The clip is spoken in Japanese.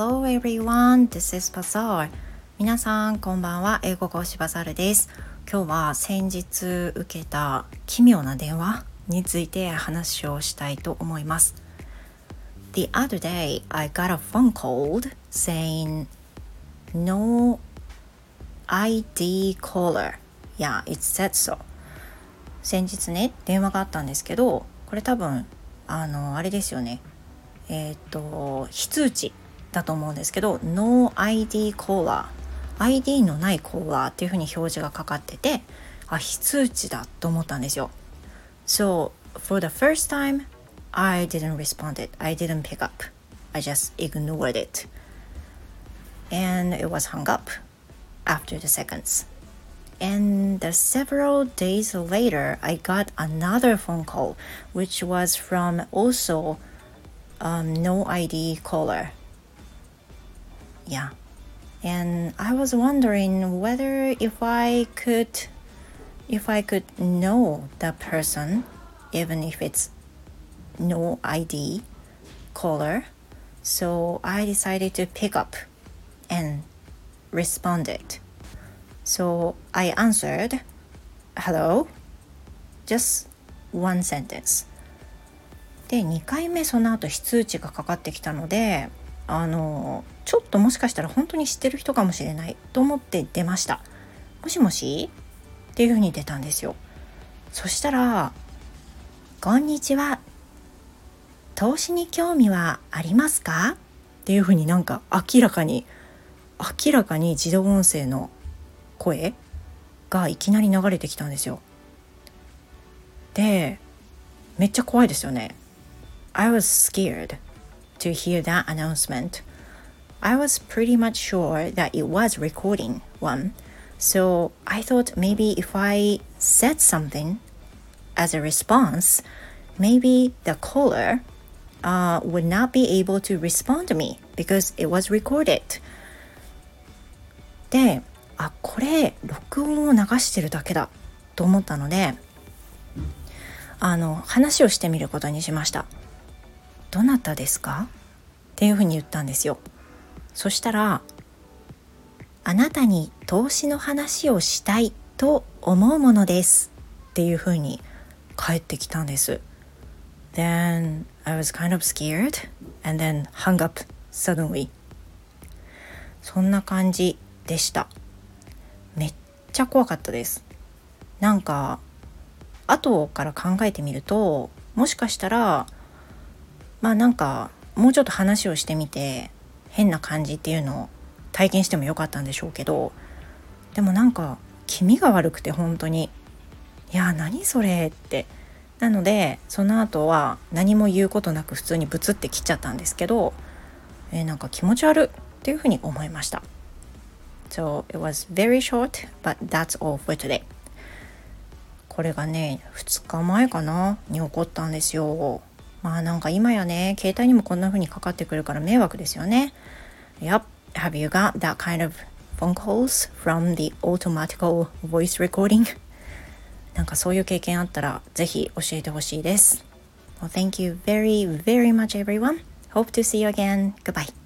Hello everyone, this is Bazaar. 皆さん、こんばんは。英語講師バザールです。今日は先日受けた奇妙な電話について話をしたいと思います。The other day, I got a phone call saying no ID caller. Yeah, it said so. 先日ね、電話があったんですけど、これ多分、あの、あれですよね。えっ、ー、と非通知だと思うんですけど No ID コーラ ID のないコーラっていうふうに表示がかかっててあ非通知だと思ったんですよ So for the first time I didn't respond it I didn't pick up I just ignored it and it was hung up after the seconds And several days later, I got another phone call, which was from also um, no ID caller. Yeah. And I was wondering whether if I could if I could know the person even if it's no ID caller. So I decided to pick up and responded. So I answered, hello, just one sentence. で2回目その後非通知がかかってきたので あのちょっともしかしたら本当に知ってる人かもしれないと思って出ました。もしもし？っていうふうに出たんですよ。そしたら「こんにちは。投資に興味はありますか?」っていうふうになんか明らかに明らかに自動音声の声がいきなり流れてきたんですよ。でめっちゃ怖いですよね。I was scared. to hear that announcement. I was pretty much sure that it was recording one, so I thought maybe if I said something as a response, maybe the caller uh, would not be able to respond to me because it was recorded. で、あ、これ録音を流してるだけだと思ったので、あの話をしてみることにしました。 どなたですか?」っていうふうに言ったんですよ。そしたら「あなたに投資の話をしたいと思うものです」っていうふうに返ってきたんです。Then I was kind of scared and then hung up suddenly. そんな感じでした。めっちゃ怖かったです。なんか後から考えてみるともしかしたらまあなんかもうちょっと話をしてみて変な感じっていうのを体験してもよかったんでしょうけどでもなんか気味が悪くて本当にいや何それって。なのでその後は何も言うことなく普通にブツって切っちゃったんですけど、えー、なんか気持ち悪っていうふうに思いました。So it was very short but that's all for today. これがね2日前かなに起こったんですよ。まあなんか今やね、携帯にもこんな風にかかってくるから迷惑ですよね。Yep, have you got that kind of phone calls from the automatical voice recording? なんかそういう経験あったらぜひ教えてほしいです。Well, thank you very, very much everyone. Hope to see you again. Goodbye.